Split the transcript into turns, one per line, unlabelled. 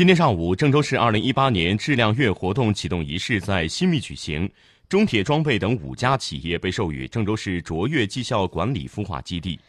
今天上午，郑州市2018年质量月活动启动仪式在新密举行。中铁装备等五家企业被授予郑州市卓越绩效管理孵化基地。